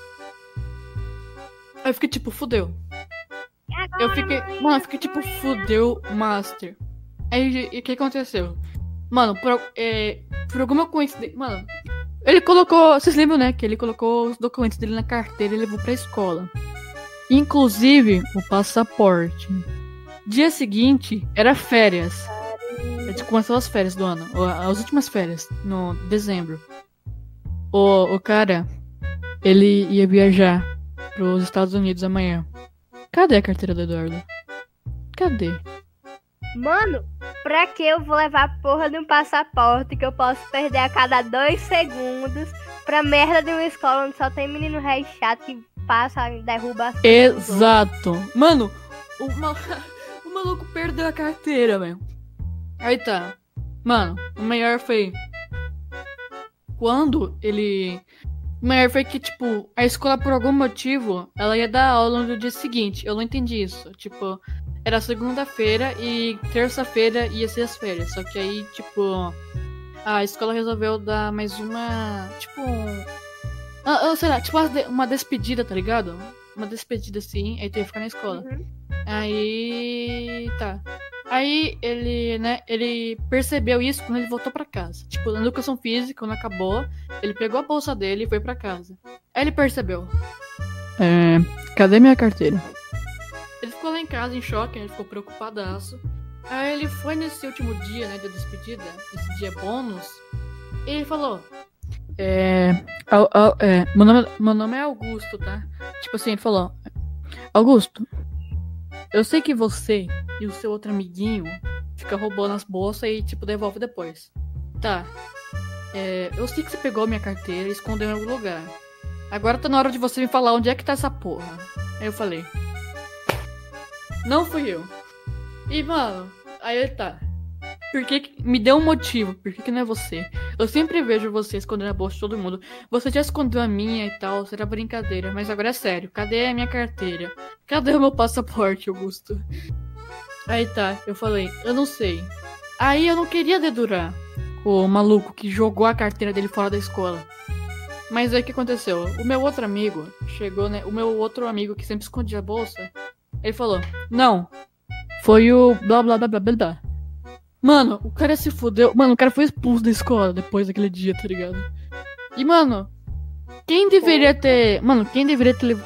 Aí eu fiquei tipo, fudeu. Eu fiquei, mano, eu fiquei tipo, fudeu, master. Aí o que aconteceu? Mano, por, é, por alguma coincidência. Mano, ele colocou. Vocês lembram, né? Que ele colocou os documentos dele na carteira e levou pra escola. Inclusive o passaporte. Dia seguinte era férias. A gente começou as férias do ano. As últimas férias, no dezembro. O, o cara, ele ia viajar pros Estados Unidos amanhã. Cadê a carteira do Eduardo? Cadê? Mano, pra que eu vou levar a porra de um passaporte que eu posso perder a cada dois segundos pra merda de uma escola onde só tem menino rei chato que passa e derruba as? Exato. Mano, o, ma- <laughs> o maluco perdeu a carteira, velho. Aí tá. Mano, o melhor foi. Quando ele. Melhor foi que, tipo, a escola, por algum motivo, ela ia dar aula no dia seguinte. Eu não entendi isso. Tipo, era segunda-feira e terça-feira ia ser as férias. Só que aí, tipo, a escola resolveu dar mais uma. Tipo, um. Ah, ah, sei lá, tipo uma despedida, tá ligado? Uma despedida assim, aí tu ia ficar na escola. Uhum. Aí. tá. Aí ele, né, ele percebeu isso quando ele voltou pra casa. Tipo, na educação física, quando acabou, ele pegou a bolsa dele e foi pra casa. Aí ele percebeu. É. Cadê minha carteira? Ele ficou lá em casa em choque? Ele ficou preocupadaço. Aí ele foi nesse último dia, né, da despedida, esse dia bônus, e ele falou. É. É meu, nome, meu nome é Augusto, tá? Tipo assim, ele falou. Augusto, eu sei que você e o seu outro amiguinho fica roubando as bolsas e, tipo, devolve depois. Tá. É, eu sei que você pegou minha carteira e escondeu em algum lugar. Agora tá na hora de você me falar onde é que tá essa porra. Aí eu falei. Não fui eu. E, mano, aí ele tá. Por que, me deu um motivo? Por que, que não é você? Eu sempre vejo você escondendo a bolsa de todo mundo. Você já escondeu a minha e tal, será brincadeira, mas agora é sério. Cadê a minha carteira? Cadê o meu passaporte, Augusto? Aí tá, eu falei, eu não sei. Aí eu não queria dedurar o maluco que jogou a carteira dele fora da escola. Mas aí o que aconteceu? O meu outro amigo chegou, né? O meu outro amigo que sempre escondia a bolsa, ele falou: Não, foi o blá blá blá blá blá. Blá." Mano, o cara se fudeu. Mano, o cara foi expulso da escola depois daquele dia, tá ligado? E, mano, quem deveria ter. Mano, quem deveria ter,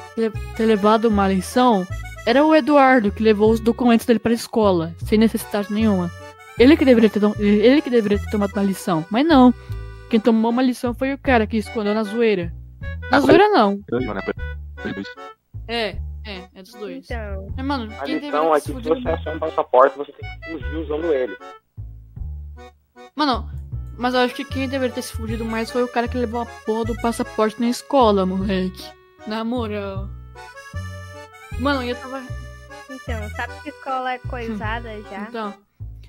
ter- levado uma lição era o Eduardo, que levou os documentos dele pra escola, sem necessidade nenhuma. Ele que deveria ter, ele que deveria ter tomado uma lição, mas não. Quem tomou uma lição foi o cara que escondeu na zoeira. Na Ah, zoeira não. É, é, é dos dois. Então, Mas, mano, A quem lição deveria é que se você achar um passaporte, você tem que fugir usando ele. Mano, mas eu acho que quem deveria ter se fudido mais foi o cara que levou a porra do passaporte na escola, moleque. Na moral. Mano, eu tava. então, sabe que escola é coisada já? Então.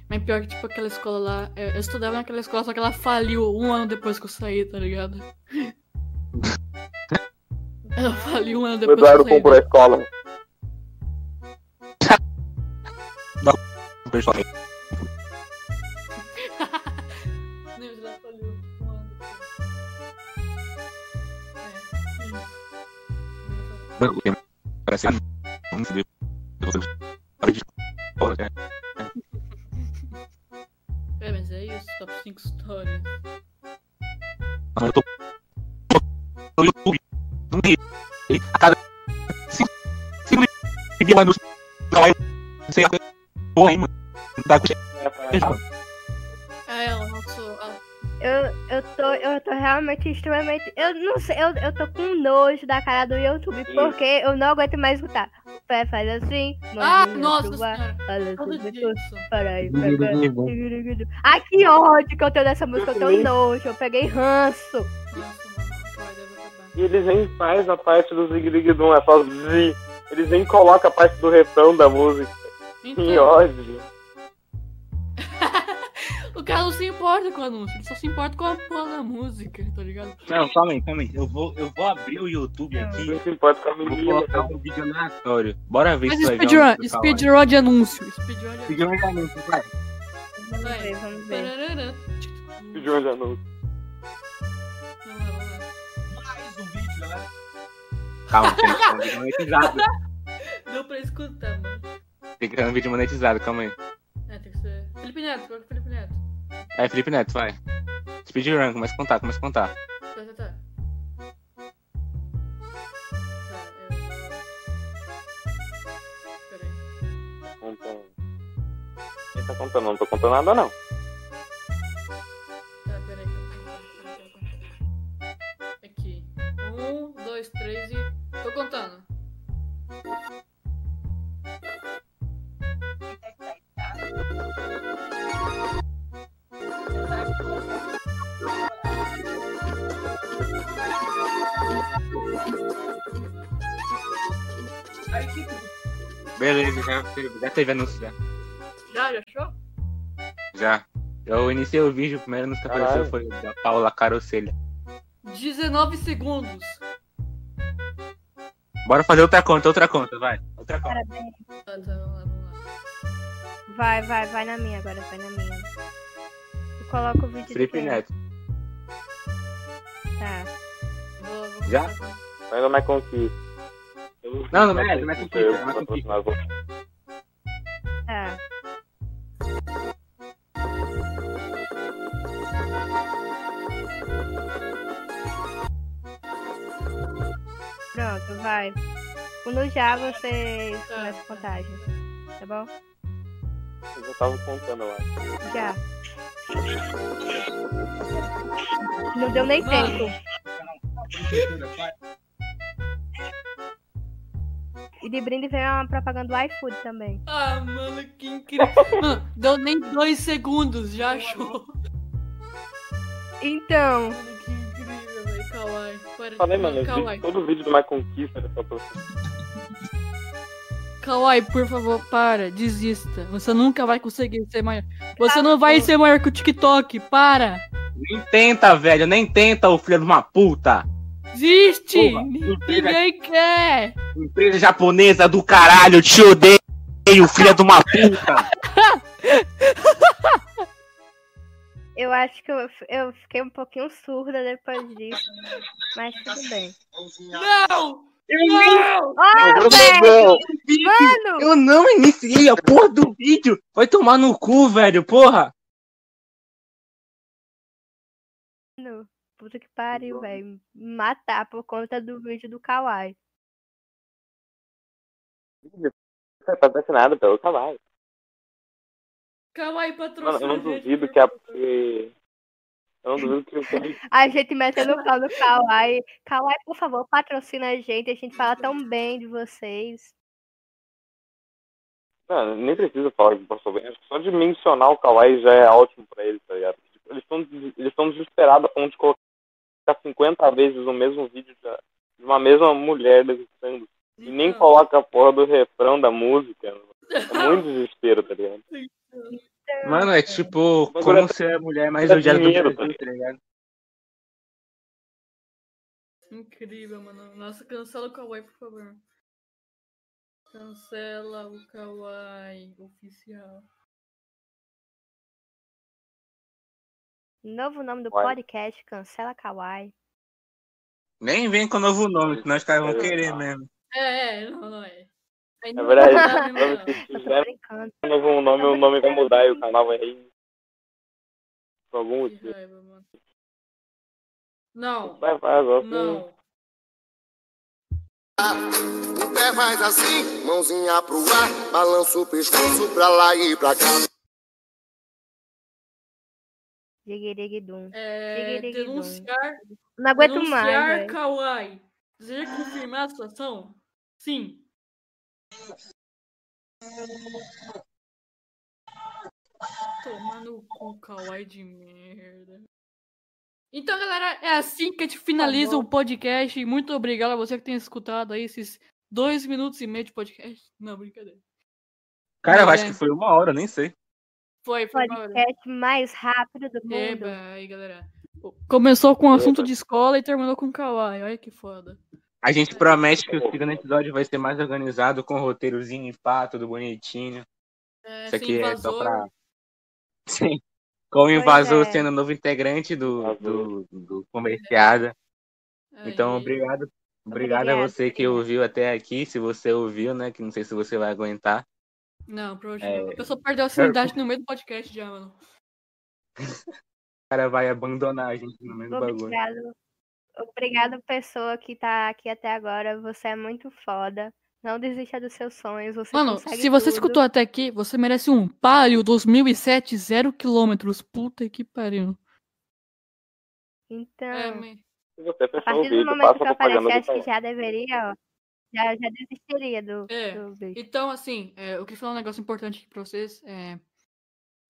Mas pior que, tipo, aquela escola lá. Eu, eu estudava naquela escola, só que ela faliu um ano depois que eu saí, tá ligado? <laughs> ela faliu um ano O depois Eduardo que eu saí. comprou a escola. O pessoal né? É, mas é isso, top 5 histórias. Mano, eu tô no YouTube. Não tem. A cada 5 vídeos lá no canal. Não sei a porra aí, mano. Não tá com extremamente. Eu não sei, eu, eu tô com nojo da cara do YouTube, porque eu não aguento mais escutar. Pé faz assim, Ah, nossa isso. Peraí, pega. Ai, que ódio que eu tenho dessa música, eu tenho nojo, eu peguei ranço. E eles nem faz a parte do Zig Zig Dum, é só Z. Eles nem colocam a parte do refrão da música. Que Então, ódio. O cara não se importa com o anúncio, ele só se importa com a porra da música, tá ligado? Não, calma aí, calma aí. Eu vou, eu vou abrir o YouTube aqui. Não se importa com a Vou menina. colocar um vídeo aleatório. Bora ver Mas se vai speedrun, tá lá. speedrun de anúncio. Speedrun de anúncio. Speedrun de anúncio, vai. Vamos Vai. ver, vamos ver. Pediu um anúncio. Mais um vídeo, galera. Calma, gente. Tem um vídeo monetizado. Deu pra escutar, mano. Tem que ter um vídeo monetizado, calma aí. É, tem que ser. Felipe Neto, coloca o Vai, Felipe Neto, vai. Speedrun, começa a contar, começa a contar. Tá, tá, tá. Tá, eu. Peraí. Contando. Quem tá contando? Não tô contando nada, não. Beleza, já teve, já teve anúncio já. Já, já achou? Já. Eu iniciei o vídeo, o primeiro anúncio que Caralho. apareceu foi da Paula Carocelha. 19 segundos. Bora fazer outra conta, outra conta, vai. Outra conta. Parabéns. Vai, vai, vai na minha agora, vai na minha. Eu coloco o vídeo de Felipe? Neto. Tá. Vou, vou Já? começar com- Ainda mais Não, não é, não é conquista, Eu não é patrocinar você. Tá. Pronto, vai. Quando já você Tá. começa a contagem. Tá bom? Eu já tava contando, eu acho. Já. Não deu nem Mano. tempo. E de brinde veio uma propaganda do iFood também. Ah, mano, que incrível. <laughs> Mano, deu nem dois segundos, já achou. Então, Mano, que incrível, velho. Kawaii. Para de- Falei, mano, eu vi Kawaii. todo vídeo do Mais Conquista patrocinar. Kawaii, por favor, para. Desista. Você nunca vai conseguir ser maior. Você não vai ser maior que o TikTok. Para. Nem tenta, velho, nem tenta, ô filho de uma puta. Porra, Ninguém quer. Empresa japonesa do caralho, eu te odeio, filho de uma puta. <laughs> Eu acho que eu, eu fiquei um pouquinho surda depois disso. Mas tudo bem. Não! Não! Ó, Eu velho! não- Mano! Eu não iniciei a porra do vídeo. Vai tomar no cu, velho, porra. Puta que pariu, velho. Me Matar por conta do vídeo do Kawaii. Tá patrocinado pelo Kawaii. Kawaii patrocina eu não duvido por que a. que- Eu não duvido que o <laughs> A gente metendo o pau no <laughs> Kawaii. Kawaii, por favor, patrocina a gente. A gente fala tão bem de vocês. Mano, nem precisa falar que passou bem. Só de mencionar o Kawaii já é ótimo pra eles, tá ligado? Eles estão eles estão desesperados a ponto de colocar 50 vezes o mesmo vídeo da- de uma mesma mulher dançando. E nem coloca a porra do refrão da música. É <laughs> muito desespero, tá ligado? Mano, é tipo, Mas como agora- ser a mulher mais Dá odiada do dinheiro, Brasil, tá ligado? Incrível, mano. Nossa, cancela o Kawaii, por favor. Cancela o Kawaii oficial. Novo nome do Vai. podcast, cancela Kawaii. Nem vem com novo nome, senão os caras vão querer mesmo. É, é, não, não é. Aí Na não verdade, não. se brincando. um novo nome, o nome vai mudar e o canal vai ir. Por algum Que motivo. raiva, mano. Não, Vai, vai, agora. não. O pé faz assim, mãozinha pro ar, balança o pescoço pra lá e pra cá. Digirigidum. É, denunciar, Não aguento denunciar mais, velho. Kawaii. Deseja confirmar a situação? Sim. Toma no cu, Kawaii de merda. Então, galera, é assim que a gente finaliza o podcast. Muito obrigado a você que tem escutado aí esses dois minutos e meio de podcast. Não, brincadeira. Cara, eu É. acho que foi uma hora, nem sei. Foi. Podcast mais rápido do mundo. Eba, aí, galera. Começou com um assunto Eba. de escola e terminou com Kawaii. Olha que foda. A gente promete que o segundo episódio vai ser mais organizado, com roteirozinho e pá, tudo bonitinho. É, Isso aqui é só invasor. pra. <laughs> Sim. Com o invasor é. sendo novo integrante do, Invasor. do, do comerciada. Então, Aí. obrigado. Obrigado a Obrigada, você que ouviu até aqui. Se você ouviu, né? Que não sei se você vai aguentar. Não, provavelmente É. não. A pessoa perdeu a sanidade no meio do podcast já, mano. <laughs> O cara vai abandonar a gente no meio do bagulho. Obrigado. Obrigado, pessoa que tá aqui até agora. Você é muito foda. Não desista dos seus sonhos. Você Mano, se você tudo. escutou até aqui, você merece um Palio 2007 0 km. Puta que pariu. Então, É, você a partir do momento que eu aparecer, do acho que já deveria, ó. Já, já desistiria do, É, do. Então, assim, é, eu queria falar um negócio importante aqui pra vocês. É,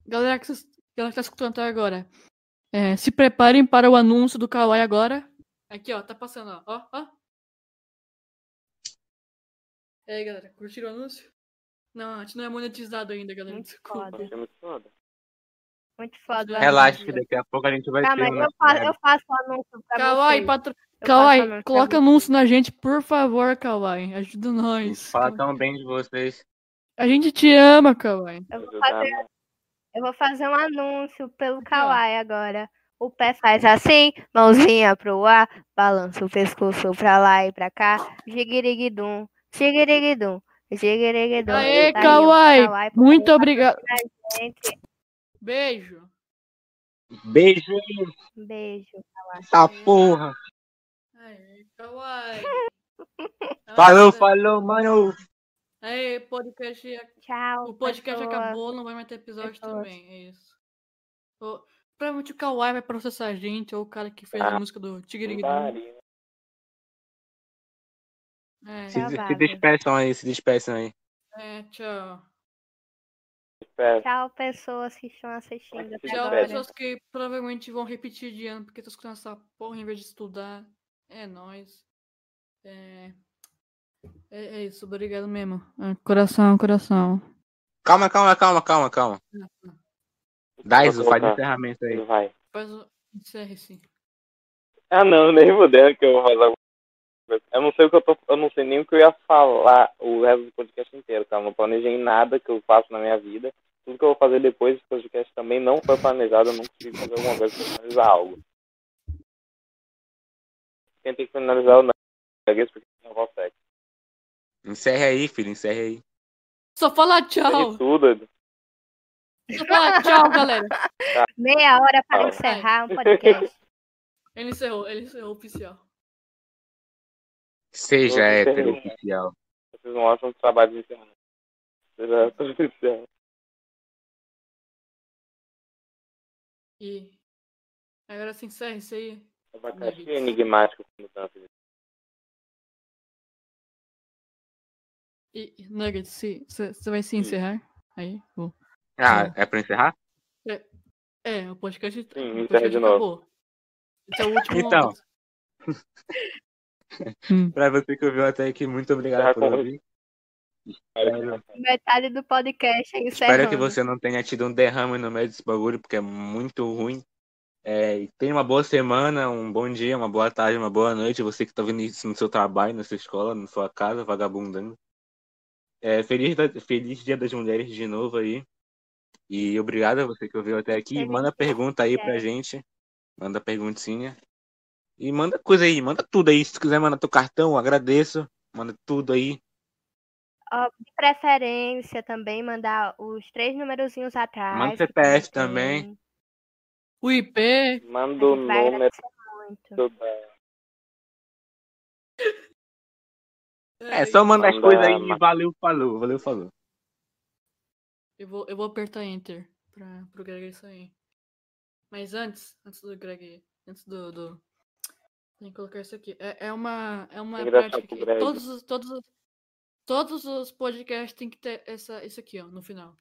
galera, que vocês, galera que tá escutando até agora, é, se preparem para o anúncio do Kawaii agora. Aqui, ó, tá passando, ó. ó, ó. E aí, galera, curtiram o anúncio? Não, a gente não é monetizado ainda, galera. Muito Desculpa. foda. Muito foda. Muito foda. o Relaxa, que daqui a pouco a gente vai Tá, ter mas eu faço, eu faço o anúncio pra Kawaii, vocês. patro... Anúncio pra coloca anúncio na gente, por favor, Kawaii. Ajuda nós. Fala tão bem de vocês. A gente te ama, Kawaii. Eu vou fazer, eu vou fazer um anúncio pelo. Kawaii agora. O pé faz assim, mãozinha pro ar, balança o pescoço pra lá e pra cá, jiguiriguidum, jiguiriguidum, jiguiriguidum. Aê, Tá aí, ó, Kawaii, Kawaii, por muito obrigado. gente. Beijo. Beijo, Beijo. essa porra. Kawaii. <laughs> Falou, Nossa. falou, mano. Aí, podcast. Tchau. O podcast pessoa. acabou, não vai mais ter episódio pessoas. também. É isso. O- provavelmente o Kawaii vai processar a gente, ou o cara que fez a Ah, música do Tigre Daria. É, Se, se despeçam aí, se despeçam aí. é, tchau. Tchau, pessoas que estão assistindo Tchau, agora. pessoas que provavelmente vão repetir de ano porque estão escutando essa porra em vez de estudar. É nóis. É, é, é isso, obrigado mesmo. É, coração, coração. Calma, calma, calma, calma, calma. Daiso, Vou faz encerramento aí. Vai. Faz o. Encerre-se. Ah não, nem mudando que eu vou fazer alguma coisa. Eu não sei o que eu tô. Eu não sei nem o que eu ia falar o resto do podcast inteiro, tá? Eu não planejei nada que eu faço na minha vida. tudo que eu vou fazer depois desse podcast também não foi planejado, eu não consigo fazer alguma coisa pra finalizar algo. Quem tem que finalizar o Nuggets, porque não consegue. Encerre aí, filho, encerre aí. Só fala tchau. Tudo. Só fala tchau, galera. Meia hora para Ah. encerrar um podcast. <laughs> Ele encerrou, ele encerrou oficial. Seja hétero oficial. Vocês não acham trabalho de encerramento. Vocês já estão encerrando. E agora se encerra isso aí. Abacaxi é enigmático como tanto. E e, Nuggets, você vai se encerrar? Aí, vou. Ah, é pra encerrar? É, o podcast. Sim, o encerra podcast de novo. Esse é o último. Então. Hum. <laughs> Pra você que ouviu até aqui, muito obrigado por com- ouvir. Espero, Metade do podcast é encerrando. espero que você não tenha tido um derrame no meio desse bagulho, porque é muito ruim. É, e tenha uma boa semana, um bom dia, uma boa tarde, uma boa noite. Você que tá vendo isso no seu trabalho, na sua escola, na sua casa, vagabundando. É, feliz, da- feliz Dia das Mulheres de novo aí. E obrigado a você que ouviu até aqui. Manda pergunta aí pra gente. Manda perguntinha. E manda coisa aí, manda tudo aí. Se tu quiser mandar teu cartão, agradeço. Manda tudo aí. Ó, de preferência também mandar os três numerozinhos atrás. Manda CPF tem. O IP. Manda o número da. É, só mandar as Manda- coisas aí e valeu, falou. Valeu, falou. Eu vou, eu vou apertar Enter pra, pro Greg sair. Mas antes, antes do Greg. Antes do. do tem que colocar isso aqui. É, é uma, é uma prática que todos, os- todos, os- todos os podcasts tem que ter essa, isso aqui, ó, no final.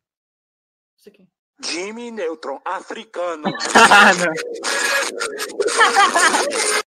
Isso aqui. Jimmy Neutron africano. <laughs> Ah. <laughs>